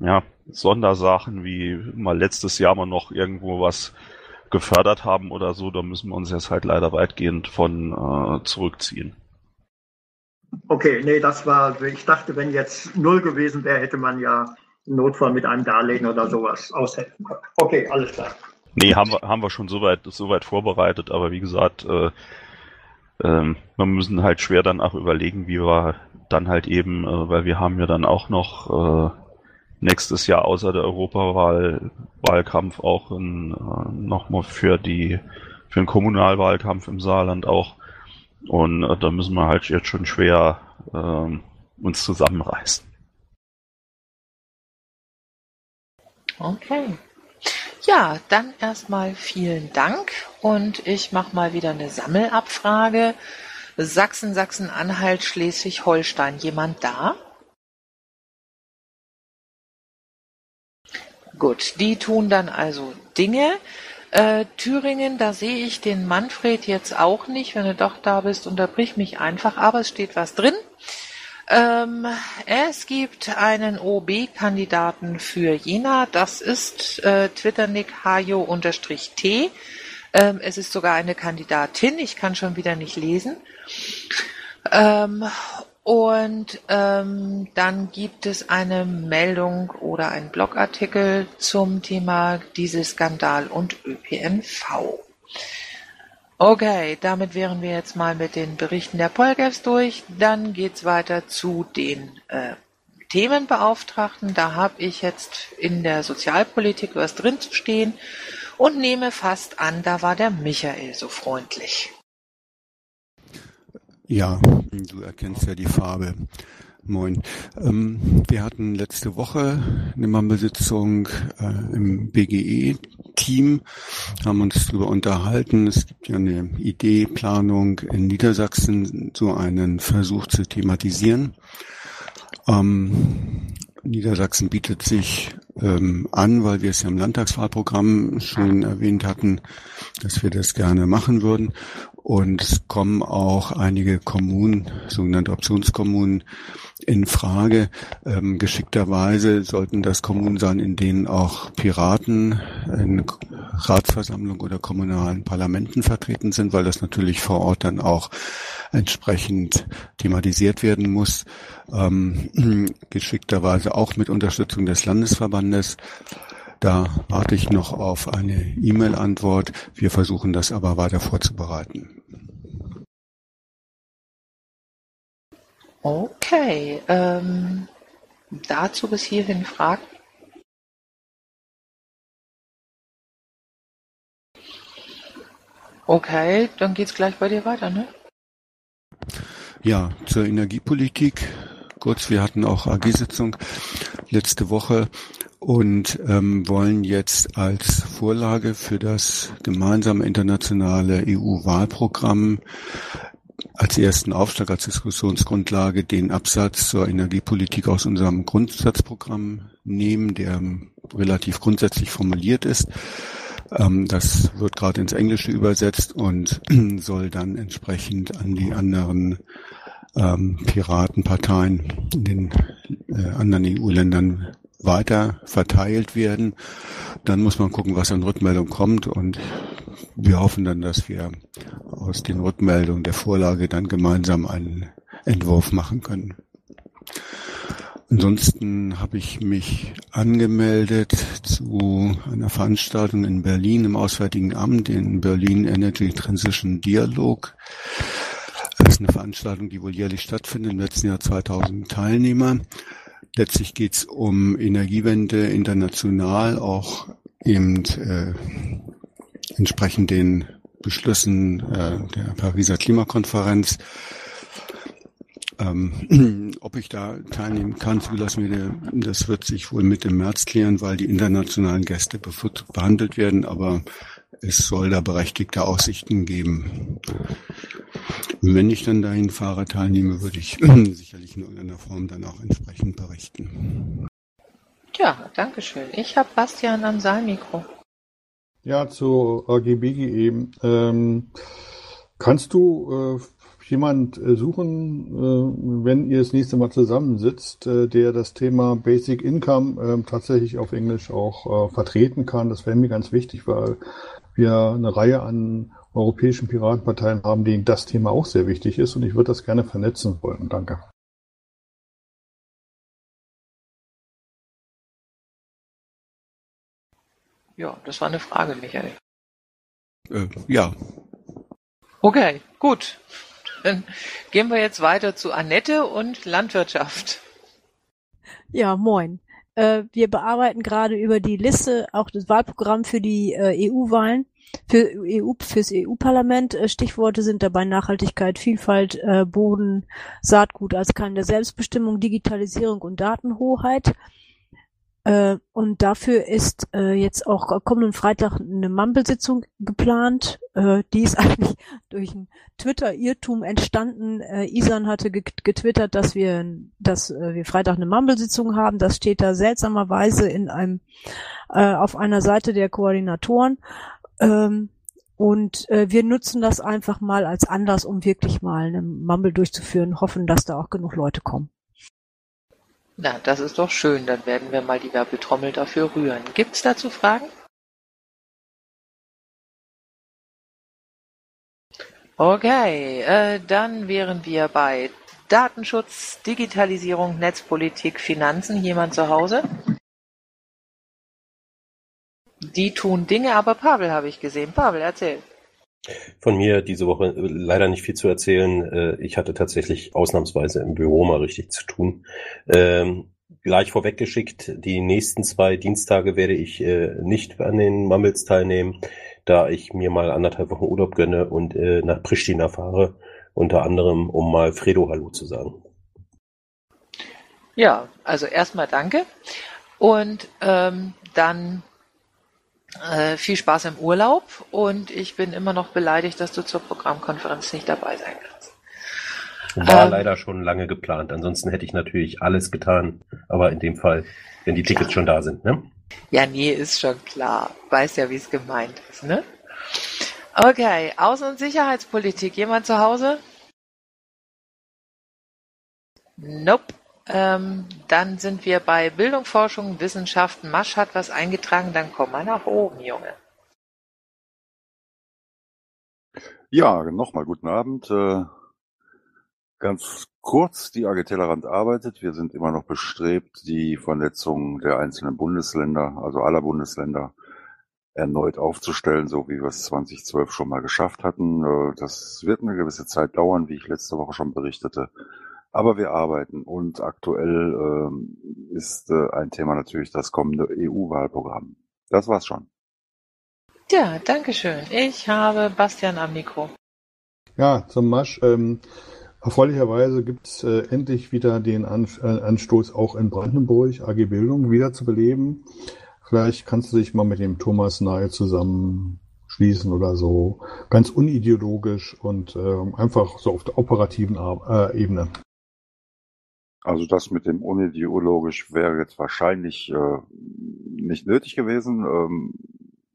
ja, Sondersachen, wie mal letztes Jahr mal noch irgendwo was gefördert haben oder so, da müssen wir uns jetzt halt leider weitgehend von äh, zurückziehen. Okay, nee, das war, ich dachte, wenn jetzt null gewesen wäre, hätte man ja im Notfall mit einem Darlehen oder sowas aushelfen können. Okay, alles klar. Nee, haben wir, haben wir schon soweit, soweit vorbereitet, aber wie gesagt, äh, ähm, wir müssen halt schwer dann auch überlegen, wie wir dann halt eben, äh, weil wir haben ja dann auch noch äh, nächstes Jahr außer der Europawahl Wahlkampf auch äh, nochmal für die für den Kommunalwahlkampf im Saarland auch. Und äh, da müssen wir halt jetzt schon schwer äh, uns zusammenreißen. Okay. Ja, dann erstmal vielen Dank und ich mache mal wieder eine Sammelabfrage. Sachsen, Sachsen-Anhalt, Schleswig-Holstein. Jemand da? Gut, die tun dann also Dinge. Äh, Thüringen, da sehe ich den Manfred jetzt auch nicht. Wenn du doch da bist, unterbrich mich einfach, aber es steht was drin. Ähm, es gibt einen OB-Kandidaten für Jena. Das ist äh, Twitternick Hajo-T. Ähm, es ist sogar eine Kandidatin. Ich kann schon wieder nicht lesen. Ähm, und ähm, dann gibt es eine Meldung oder einen Blogartikel zum Thema Dieselskandal und ÖPNV. Okay, damit wären wir jetzt mal mit den Berichten der Polgefs durch. Dann geht's weiter zu den äh, Themenbeauftragten. Da habe ich jetzt in der Sozialpolitik was drin zu stehen und nehme fast an, da war der Michael so freundlich. Ja, du erkennst ja die Farbe. Moin. Ähm, wir hatten letzte Woche eine Mammelsitzung äh, im BGE-Team, haben uns darüber unterhalten. Es gibt ja eine Idee, Planung in Niedersachsen, so einen Versuch zu thematisieren. Ähm, Niedersachsen bietet sich ähm, an, weil wir es ja im Landtagswahlprogramm schon erwähnt hatten, dass wir das gerne machen würden. Und es kommen auch einige Kommunen, sogenannte Optionskommunen, in Frage. Ähm, geschickterweise sollten das Kommunen sein, in denen auch Piraten in Ratsversammlung oder kommunalen Parlamenten vertreten sind, weil das natürlich vor Ort dann auch entsprechend thematisiert werden muss. Ähm, geschickterweise auch mit Unterstützung des Landesverbandes. Da warte ich noch auf eine E-Mail-Antwort. Wir versuchen das aber weiter vorzubereiten. Okay, ähm, dazu bis hierhin Fragen? Okay, dann geht's gleich bei dir weiter, ne? Ja, zur Energiepolitik. Kurz, wir hatten auch AG-Sitzung letzte Woche und ähm, wollen jetzt als Vorlage für das gemeinsame internationale EU-Wahlprogramm als ersten Aufschlag, als Diskussionsgrundlage den Absatz zur Energiepolitik aus unserem Grundsatzprogramm nehmen, der relativ grundsätzlich formuliert ist. Ähm, das wird gerade ins Englische übersetzt und soll dann entsprechend an die anderen ähm, Piratenparteien in den äh, anderen EU-Ländern weiter verteilt werden. Dann muss man gucken, was an Rückmeldung kommt und wir hoffen dann, dass wir aus den Rückmeldungen der Vorlage dann gemeinsam einen Entwurf machen können. Ansonsten habe ich mich angemeldet zu einer Veranstaltung in Berlin im Auswärtigen Amt, den Berlin Energy Transition Dialog. Das ist eine Veranstaltung, die wohl jährlich stattfindet, im letzten Jahr 2000 Teilnehmer. Letztlich geht es um Energiewende international, auch eben äh, entsprechend den Beschlüssen äh, der Pariser Klimakonferenz. Ähm, ob ich da teilnehmen kann, zulassen wir, das wird sich wohl mit im März klären, weil die internationalen Gäste behandelt werden, aber es soll da berechtigte Aussichten geben. Wenn ich dann dahin fahre, teilnehme, würde ich sicherlich in irgendeiner Form dann auch entsprechend berichten. Ja, danke schön. Ich habe Bastian am Saalmikro. Ja, zu AGBG eben. Ähm, kannst du äh, jemand äh, suchen, äh, wenn ihr das nächste Mal zusammensitzt, äh, der das Thema Basic Income äh, tatsächlich auf Englisch auch vertreten kann? Das wäre mir ganz wichtig, weil wir eine Reihe an europäischen Piratenparteien haben, denen das Thema auch sehr wichtig ist und ich würde das gerne vernetzen wollen. Danke. Ja, das war eine Frage, Michael. Äh, ja. Okay, gut. Dann gehen wir jetzt weiter zu Annette und Landwirtschaft. Ja, moin. Äh, wir bearbeiten gerade über die Liste auch das Wahlprogramm für die äh, EU-Wahlen, für EU, fürs EU-Parlament. Äh, Stichworte sind dabei Nachhaltigkeit, Vielfalt, Boden, Saatgut als Keim der Selbstbestimmung, Digitalisierung und Datenhoheit. Äh, und dafür ist äh, jetzt auch kommenden Freitag eine Mumble-Sitzung geplant. Äh, die ist eigentlich durch ein Twitter-Irrtum entstanden. Äh, Isan hatte getwittert, dass wir, dass äh, wir Freitag eine Mumble-Sitzung haben. Das steht da seltsamerweise in einem äh, auf einer Seite der Koordinatoren. Ähm, und äh, wir nutzen das einfach mal als Anlass, um wirklich mal eine Mumble durchzuführen, hoffen, dass da auch genug Leute kommen. Na, das ist doch schön. Dann werden wir mal die Werbetrommel dafür rühren. Gibt's dazu Fragen? Okay, äh, dann wären wir bei Datenschutz, Digitalisierung, Netzpolitik, Finanzen. Jemand zu Hause? Die tun Dinge, aber Pavel habe ich gesehen. Pavel, erzähl. Von mir diese Woche äh, leider nicht viel zu erzählen. Äh, ich hatte tatsächlich ausnahmsweise im Büro mal richtig zu tun. Ähm, gleich vorweggeschickt, die nächsten zwei Dienstage werde ich äh, nicht an den Mumbles teilnehmen, da ich mir mal anderthalb Wochen Urlaub gönne und nach Pristina fahre, unter anderem, um mal Fredo Hallo zu sagen. Ja, also erstmal danke. Und ähm, dann äh, viel Spaß im Urlaub und ich bin immer noch beleidigt, dass du zur Programmkonferenz nicht dabei sein kannst. War ähm, leider schon lange geplant. Ansonsten hätte ich natürlich alles getan, aber in dem Fall, wenn die Tickets klar. schon da sind, ne? Ja, nee, ist schon klar. Weiß ja, wie es gemeint ist, ne? Okay, Außen- und Sicherheitspolitik. Jemand zu Hause? Nope. Ähm, dann sind wir bei Bildung, Forschung, Wissenschaften. Masch hat was eingetragen, dann komm mal nach oben, Junge. Ja, nochmal guten Abend. Äh, ganz kurz, die AG Tellerrand arbeitet. Wir sind immer noch bestrebt, die Vernetzung der einzelnen Bundesländer, also aller Bundesländer, erneut aufzustellen, so wie wir es 2012 schon mal geschafft hatten. Äh, das wird eine gewisse Zeit dauern, wie ich letzte Woche schon berichtete. Aber wir arbeiten und aktuell ähm, ist äh, ein Thema natürlich das kommende EU-Wahlprogramm. Das war's schon. Ja, danke schön. Ich habe Bastian am Mikro. Ja, zum Masch. Ähm, erfreulicherweise gibt's äh, endlich wieder den An äh, Anstoß auch in Brandenburg, AG Bildung, wieder zu beleben. Vielleicht kannst du dich mal mit dem Thomas Nahe zusammenschließen oder so. Ganz unideologisch und äh, einfach so auf der operativen äh, Ebene. Also das mit dem unideologisch wäre jetzt wahrscheinlich äh, nicht nötig gewesen, ähm,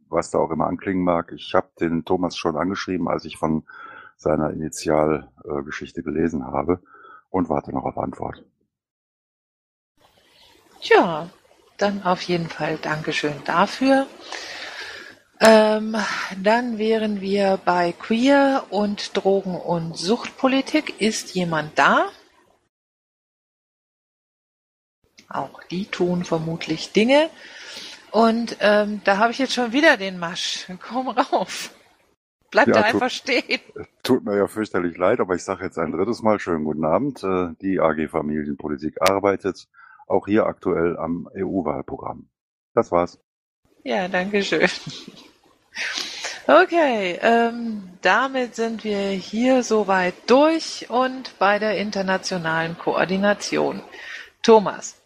was da auch immer anklingen mag. Ich habe den Thomas schon angeschrieben, als ich von seiner Initialgeschichte äh, gelesen habe und warte noch auf Antwort. Ja, dann auf jeden Fall Dankeschön dafür. Ähm, dann wären wir bei Queer und Drogen- und Suchtpolitik. Ist jemand da? Auch die tun vermutlich Dinge. Und ähm, da habe ich jetzt schon wieder den Masch. Komm rauf. Bleib ja, da einfach stehen. Tut mir ja fürchterlich leid, aber ich sage jetzt ein drittes Mal schönen guten Abend. Äh, die AG Familienpolitik arbeitet auch hier aktuell am EU-Wahlprogramm. Das war's. Ja, danke schön. Okay, ähm, damit sind wir hier soweit durch und bei der internationalen Koordination. Thomas.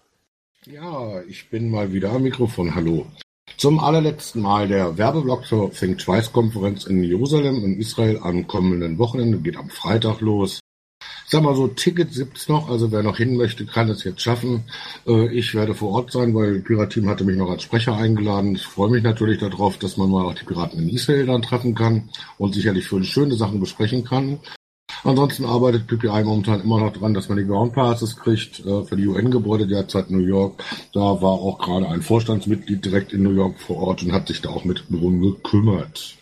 Ja, ich bin mal wieder am Mikrofon. Hallo. Zum allerletzten Mal der Werbeblock zur Think Twice Konferenz in Jerusalem in Israel am kommenden Wochenende geht am Freitag los. sag mal so, Tickets gibt's noch, also wer noch hin möchte, kann es jetzt schaffen. Äh, ich werde vor Ort sein, weil Pirat-Team hatte mich noch als Sprecher eingeladen. Ich freue mich natürlich darauf, dass man mal auch die Piraten in Israel dann treffen kann und sicherlich für schöne Sachen besprechen kann. Ansonsten arbeitet PPI momentan immer noch dran, dass man die Ground Passes kriegt äh, für die UN-Gebäude derzeit New York. Da war auch gerade ein Vorstandsmitglied direkt in New York vor Ort und hat sich da auch mit drum gekümmert.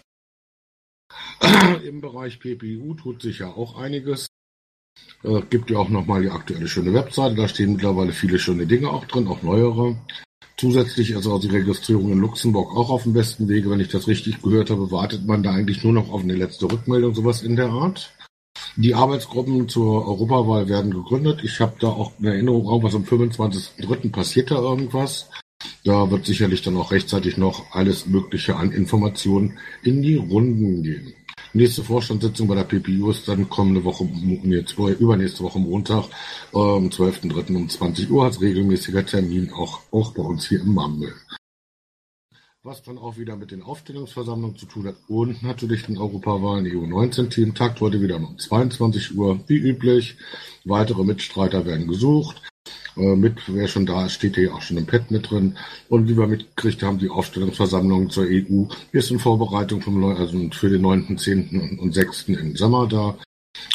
Im Bereich PPU tut sich ja auch einiges. Äh, gibt ja auch nochmal die aktuelle schöne Webseite, da stehen mittlerweile viele schöne Dinge auch drin, auch neuere. Zusätzlich ist also die Registrierung in Luxemburg auch auf dem besten Wege. Wenn ich das richtig gehört habe, wartet man da eigentlich nur noch auf eine letzte Rückmeldung, sowas in der Art. Die Arbeitsgruppen zur Europawahl werden gegründet. Ich habe da auch eine Erinnerung, irgendwas am 25.03. passiert da irgendwas. Da wird sicherlich dann auch rechtzeitig noch alles Mögliche an Informationen in die Runden gehen. Nächste Vorstandssitzung bei der PPU ist dann kommende Woche, nee, übernächste Woche Montag, äh, am 12.03. um 20 Uhr als regelmäßiger Termin auch, auch bei uns hier im Mumble. Was dann auch wieder mit den Aufstellungsversammlungen zu tun hat und natürlich den Europawahlen EU-19-Team. Takt heute wieder um 22 Uhr, wie üblich. Weitere Mitstreiter werden gesucht. Äh, mit, wer schon da ist, steht hier auch schon im Pad mit drin. Und wie wir mitgekriegt haben, die Aufstellungsversammlung zur EU ist in Vorbereitung vom, also für den 9., 10. und 6. im Sommer da.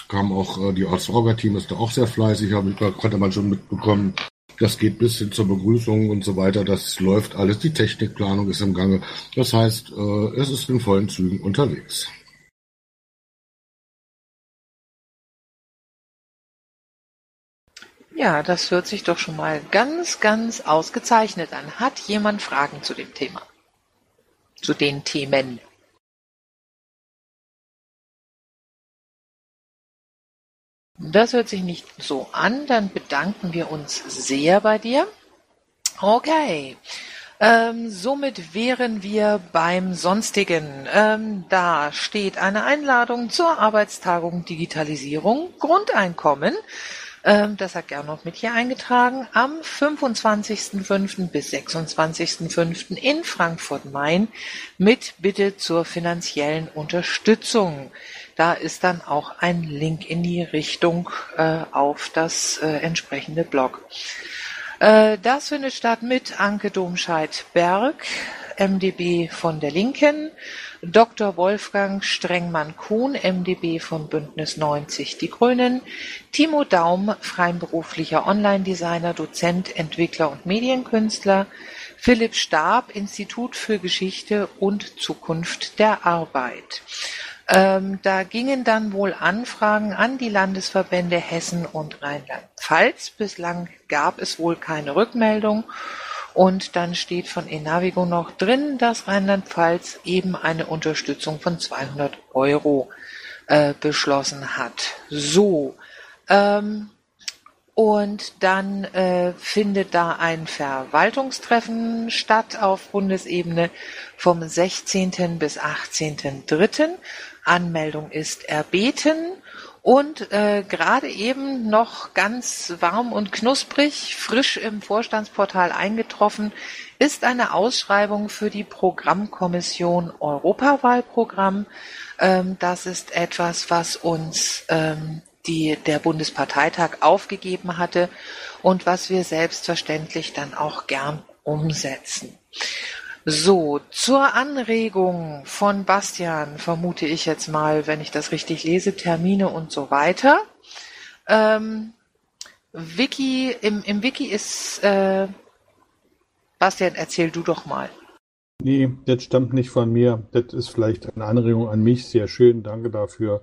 Kam auch äh, die Orga-Team ist da auch sehr fleißig, habe ich, konnte man schon mitbekommen. Das geht bis hin zur Begrüßung und so weiter. Das läuft alles. Die Technikplanung ist im Gange. Das heißt, äh, es ist in vollen Zügen unterwegs. Ja, das hört sich doch schon mal ganz, ganz ausgezeichnet an. Hat jemand Fragen zu dem Thema? Zu den Themen? Das hört sich nicht so an. Dann bedanken wir uns sehr bei dir. Okay. Ähm, somit wären wir beim Sonstigen. Ähm, da steht eine Einladung zur Arbeitstagung Digitalisierung Grundeinkommen. Ähm, das hat Gernot mit hier eingetragen. Am 25.05. bis 26.05. in Frankfurt-Main mit Bitte zur finanziellen Unterstützung. Da ist dann auch ein Link in die Richtung äh, auf das äh, entsprechende Blog. Äh, das findet statt mit Anke Domscheit-Berg, MdB von der Linken, Dr. Wolfgang Strengmann-Kuhn, MdB von Bündnis 90 Die Grünen, Timo Daum, freiberuflicher Online-Designer, Dozent, Entwickler und Medienkünstler, Philipp Stab, Institut für Geschichte und Zukunft der Arbeit. Ähm, da gingen dann wohl Anfragen an die Landesverbände Hessen und Rheinland-Pfalz. Bislang gab es wohl keine Rückmeldung. Und dann steht von Enavigo noch drin, dass Rheinland-Pfalz eben eine Unterstützung von 200 Euro äh, beschlossen hat. So. Ähm, und dann äh, findet da ein Verwaltungstreffen statt auf Bundesebene vom 16. bis 18.3. Anmeldung ist erbeten und äh, gerade eben noch ganz warm und knusprig, frisch im Vorstandsportal eingetroffen, ist eine Ausschreibung für die Programmkommission Europawahlprogramm. Ähm, das ist etwas, was uns ähm, die, der Bundesparteitag aufgegeben hatte und was wir selbstverständlich dann auch gern umsetzen. So, zur Anregung von Bastian vermute ich jetzt mal, wenn ich das richtig lese, Termine und so weiter. Ähm, Wiki, im, im Wiki ist, äh, Bastian, erzähl du doch mal. Nee, das stammt nicht von mir. Das ist vielleicht eine Anregung an mich. Sehr schön, danke dafür.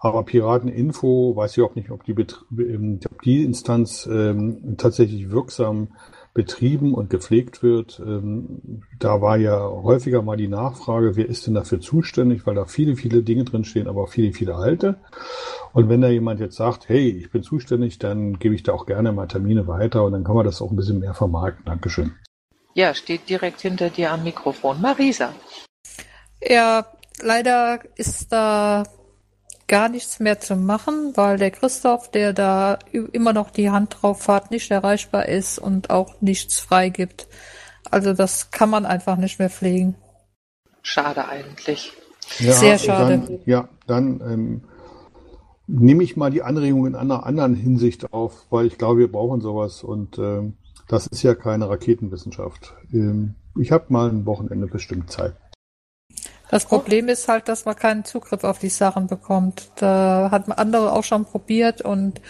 Aber Pirateninfo, weiß ich auch nicht, ob die, ähm, ob die Instanz ähm, tatsächlich wirksam betrieben und gepflegt wird. Ähm, da war ja häufiger mal die Nachfrage, wer ist denn dafür zuständig, weil da viele, viele Dinge drinstehen, aber auch viele, viele alte. Und wenn da jemand jetzt sagt, hey, ich bin zuständig, dann gebe ich da auch gerne mal Termine weiter und dann kann man das auch ein bisschen mehr vermarkten. Dankeschön. Ja, steht direkt hinter dir am Mikrofon. Marisa. Ja, leider ist da gar nichts mehr zu machen, weil der Christoph, der da immer noch die Hand drauf hat, nicht erreichbar ist und auch nichts freigibt. Also das kann man einfach nicht mehr pflegen. Schade eigentlich. Ja, Sehr schade. Dann, ja, dann ähm, nehme ich mal die Anregung in einer anderen Hinsicht auf, weil ich glaube, wir brauchen sowas und ähm, das ist ja keine Raketenwissenschaft. Ähm, ich habe mal ein Wochenende bestimmt Zeit. Das Problem ist halt, dass man keinen Zugriff auf die Sachen bekommt. Da hat man andere auch schon probiert und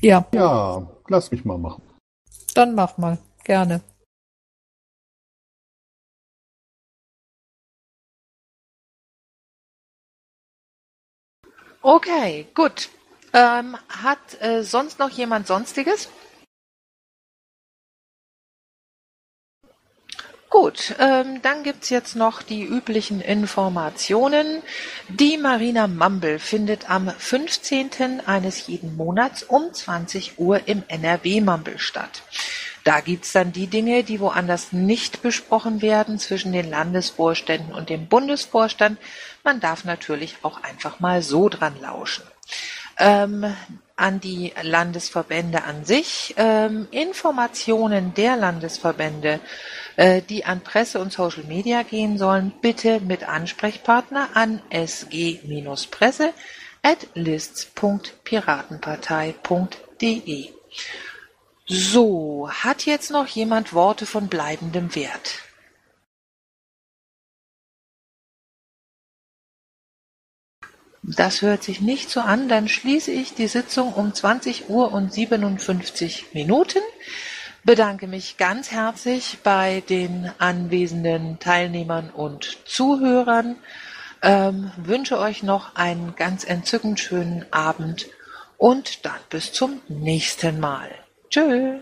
ja. Ja, lass mich mal machen. Dann mach mal. Gerne. Okay, gut. Ähm, hat äh, sonst noch jemand Sonstiges? Gut, ähm, dann gibt's jetzt noch die üblichen Informationen. Die Marina Mumble findet am 15. eines jeden Monats um 20 Uhr im NRW Mumble statt. Da gibt's dann die Dinge, die woanders nicht besprochen werden zwischen den Landesvorständen und dem Bundesvorstand. Man darf natürlich auch einfach mal so dran lauschen. Ähm, an die Landesverbände an sich. Ähm, Informationen der Landesverbände, äh, die an Presse und Social Media gehen sollen, bitte mit Ansprechpartner an sg-presse at lists.piratenpartei.de. So, hat jetzt noch jemand Worte von bleibendem Wert? Das hört sich nicht so an, dann schließe ich die Sitzung um 20 Uhr und 57 Minuten. Bedanke mich ganz herzlich bei den anwesenden Teilnehmern und Zuhörern. Ähm, wünsche euch noch einen ganz entzückend schönen Abend und dann bis zum nächsten Mal. Tschö.